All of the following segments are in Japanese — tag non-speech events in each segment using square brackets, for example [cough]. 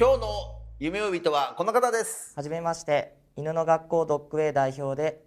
今日の夢追い人はこの方です。はじめまして犬の学校ドッグウェイ代表で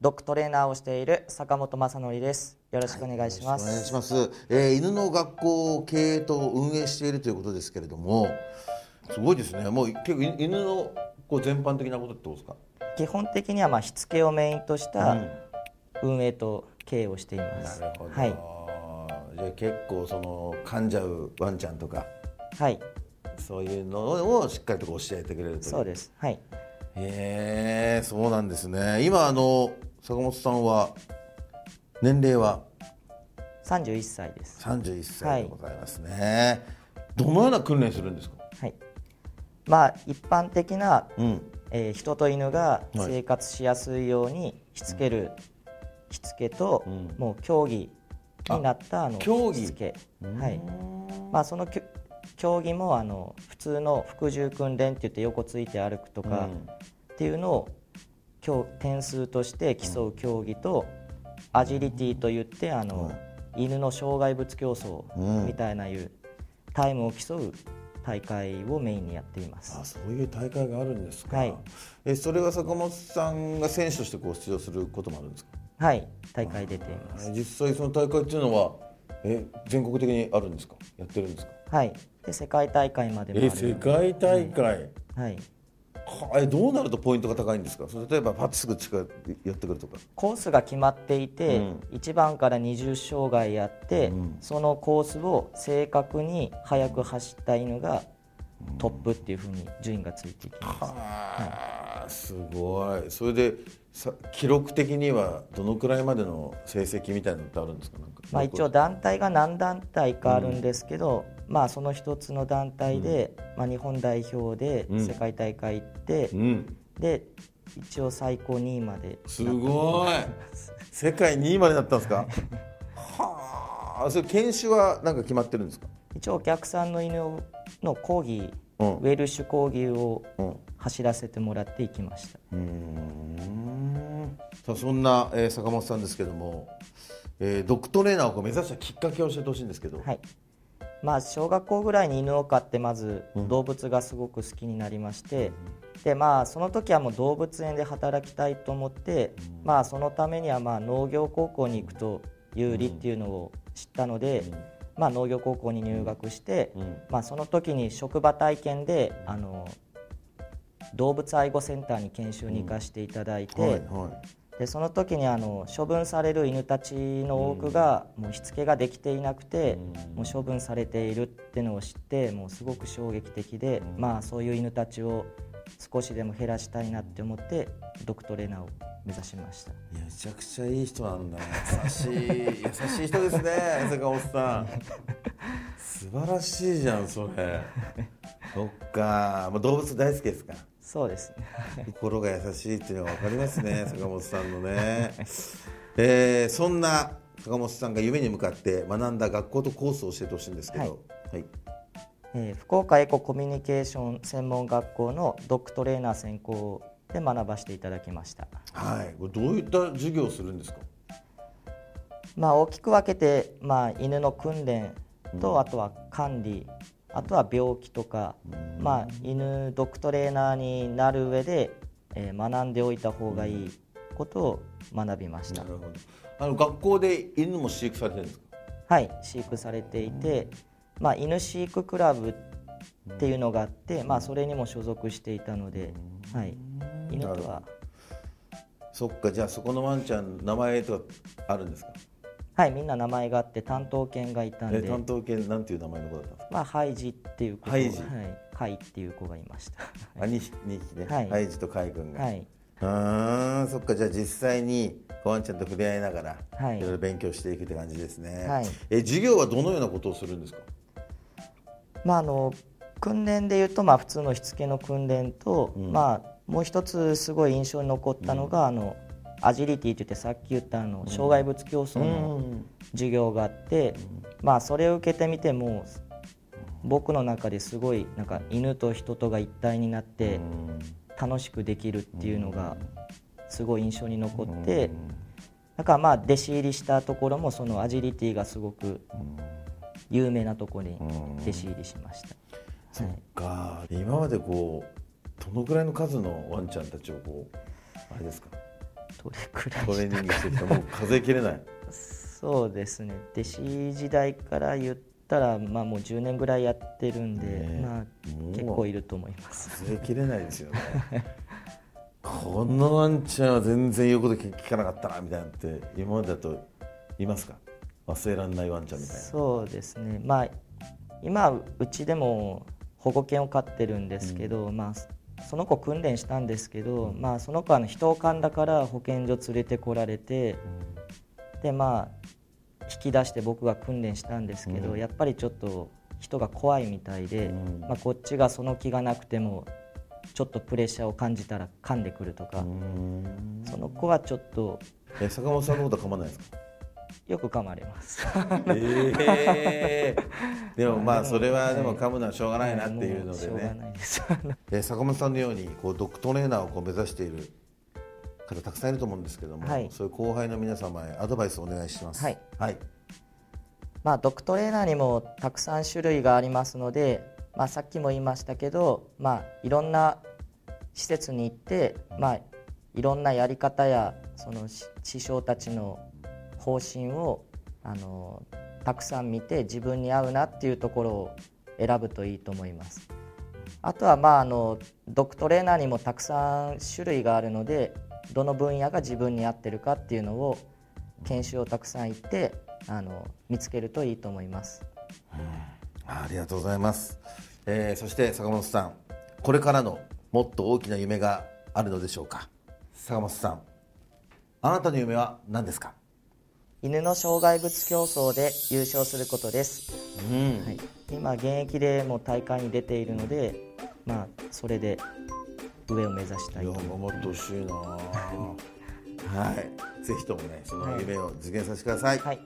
ドッグトレーナーをしている坂本正則です。よろしくお願いします、お願いします、えー犬の学校を経営と運営しているということですけれどもすごいですね。もう結構い犬のこう全般的なことってことですか？基本的にはまあしつけをメインとしたうん。運営と経営をしています、なるほど、はい。じゃあ結構その噛んじゃうワンちゃんとか。はいそういうのをしっかりと教えてくれるという。そうです。はい。へえそうなんですね。今あの坂本さんは年齢は？31歳です。31歳でございますね、どのような訓練するんですか？はい。まあ一般的な、うん。えー人と犬がはい。生活しやすいようにしつけるしつけと、ん。もう競技になったあの競技。しつけ。はい。まあそのきょ競技もあの普通の服従訓練って言って横ついて歩くとかうん。っていうのを競点数として競う競技と、アジリティといってあの、犬の障害物競争うん。みたいないうタイムを競う大会をメインにやっています。あそういう大会があるんですか、はい。えそれは坂本さんが選手としてこう出場することもあるんですか？はい、大会出ています。実際その大会っていうのはえ全国的にあるんですか？やってるんですか？はい、で世界大会までもある。え世界大会、はい、はえどうなるとポイントが高いんですか？例えばパッとすぐ近くやってくるとか。コースが決まっていて、うん。1番から20障害やって、うん。そのコースを正確に速く走った犬がトップっていうふうに順位がついていきます。あーすごい。それでさ記録的にはどのくらいまでの成績みたいなのってあるんですか。まあ、一応団体が何団体かあるんですけど、まあ、その一つの団体で、まあ、日本代表でうん。世界大会行って、うん。で一応最高2位まで。すごい。[laughs] 世界2位までなったんですか？はあ。それ犬種はなんか決まってるんですか？一応お客さんの犬の講義、うん。ウェルシュ講義をうん。走らせてもらっていきました。うーん。さあそんな、えー坂本さんですけども、えードッグトレーナーを目指したきっかけを教えてほしいんですけど、はいまあ小学校ぐらいに犬を飼ってまずうん。動物がすごく好きになりまして、でまあその時はもう動物園で働きたいと思って、まあそのためにはまあ農業高校に行くと有利っていうのを知ったので、まあ農業高校に入学して、うん。まあその時に職場体験であの動物愛護センターに研修に行かせていただいて、はいはでその時にあの処分される犬たちの多くがもうしつけができていなくて、もう処分されているっていうのを知ってもうすごく衝撃的で、まあそういう犬たちを少しでも減らしたいなって思ってドッグトレーナーを目指しました。めちゃくちゃいい人なんだ優しい優しい人ですね [laughs] 坂本さん。素晴らしいじゃんそれ。そっか。もう動物大好きですかそうですね。[laughs] 心が優しいっていうのが分かりますね [laughs] 坂本さんのね、えーそんな坂本さんが夢に向かって学んだ学校とコースを教えてほしいんですけど、はい。えー福岡エココミュニケーション専門学校のドッグトレーナー専攻で学ばせていただきました。はい、これどういった授業をするんですか？まあ、大きく分けて、まあ、犬の訓練と、あとは管理あとは病気とか、まあ、犬ドッグトレーナーになる上で、えー学んでおいた方がいいことを学びました、なるほど。あの学校で犬も飼育されてるんですか？はい飼育されていて、まあ、犬飼育クラブっっていうのがあって、まあ、それにも所属していたので、はい、犬とは、そっかじゃあそこのワンちゃん名前とかあるんですか？はい、みんな名前があって担当犬がいたんで、え担当犬なんていう名前の子だったんですかまあ、ハイジっていう子とハイジ？はい、カイっていう子がいました。[laughs] あ2匹二匹ね、はい。ハイジとカイ君が、はい、うーんそっか。じゃあ実際にワンちゃんと触れ合いながら、はい。いろいろ勉強していくって感じですね、はい。え授業はどのようなことをするんですか？まあ、あの訓練でいうと、まあ、普通のしつけの訓練と、うん。まあ、もう一つすごい印象に残ったのが、あのアジリティって言ってさっき言ったあの障害物競争の授業があって、まあ、それを受けてみても僕の中ですごいなんか犬と人とが一体になって楽しくできるっていうのがすごい印象に残ってだからまあ弟子入りしたところもそのアジリティがすごく有名なところに弟子入りしました。はい。か今までこうどのくらいの数のワンちゃんたちをこうあれですか？どれくらいトレーニングしてきたもう数えきれない。そうですね。弟子時代から言ったら、まあ、もう10年ぐらいやってるんで、ねまあ、結構いると思います。数えきれないですよね。[laughs] このワンちゃんは全然言うこと聞かなかったなみたいなって今までだといますか？忘れられないワンちゃんみたいな。そうですね。まあ今うちでも保護犬を飼ってるんですけど、まあ、その子訓練したんですけど、まあ、その子はあの人を噛んだから保健所連れてこられて、でまあ引き出して僕が訓練したんですけど、やっぱりちょっと人が怖いみたいで、まあ、こっちがその気がなくてもちょっとプレッシャーを感じたら噛んでくるとか、その子はちょっとえ坂本さんのことは構わないですか？よく噛まれます。ええでもまあそれはでも噛むのはしょうがないなっていうのでね。え坂本さんのようにこうドッグトレーナーをこう目指している方たくさんいると思うんですけども、はい。そういう後輩の皆様へアドバイスをお願いします。はい、はい、まあ、ドッグトレーナーにもたくさん種類がありますので、まあ、さっきも言いましたけど、まあ、いろんな施設に行って、まあ、いろんなやり方やそのし師匠たちの方針をあのたくさん見て自分に合うなっていうところを選ぶといいと思います。あとはまああのドッグトレーナーにもたくさん種類があるのでどの分野が自分に合ってるかっていうのを研修をたくさん行ってあの見つけるといいと思います。ありがとうございます、えーそして坂本さん。これからのもっと大きな夢があるのでしょうか？坂本さん。あなたの夢は何ですか？犬の障害物競争で優勝することです、うん。はい、今現役でも大会に出ているので、まあ、それで上を目指したいと。思ってほしいな。はい。ぜひともねその夢を実現させてください、はい。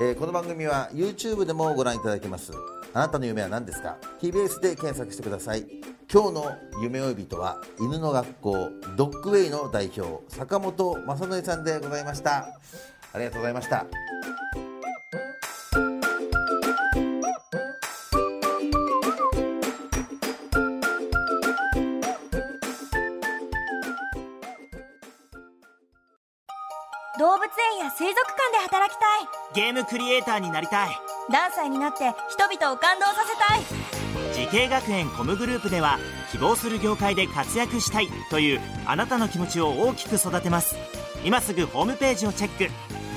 えーこの番組は YouTube でもご覧いただけます。あなたの夢は何ですか？TBS で検索してください。今日の夢追い人は犬の学校ドッグウェイの代表坂本正則さんでございましたありがとうございました。動物園や水族館で働きたい。ゲームクリエイターになりたい。声優になって人々を感動させたい。滋慶学園 COMグループでは希望する業界で活躍したいというあなたの気持ちを大きく育てます。今すぐホームページをチェック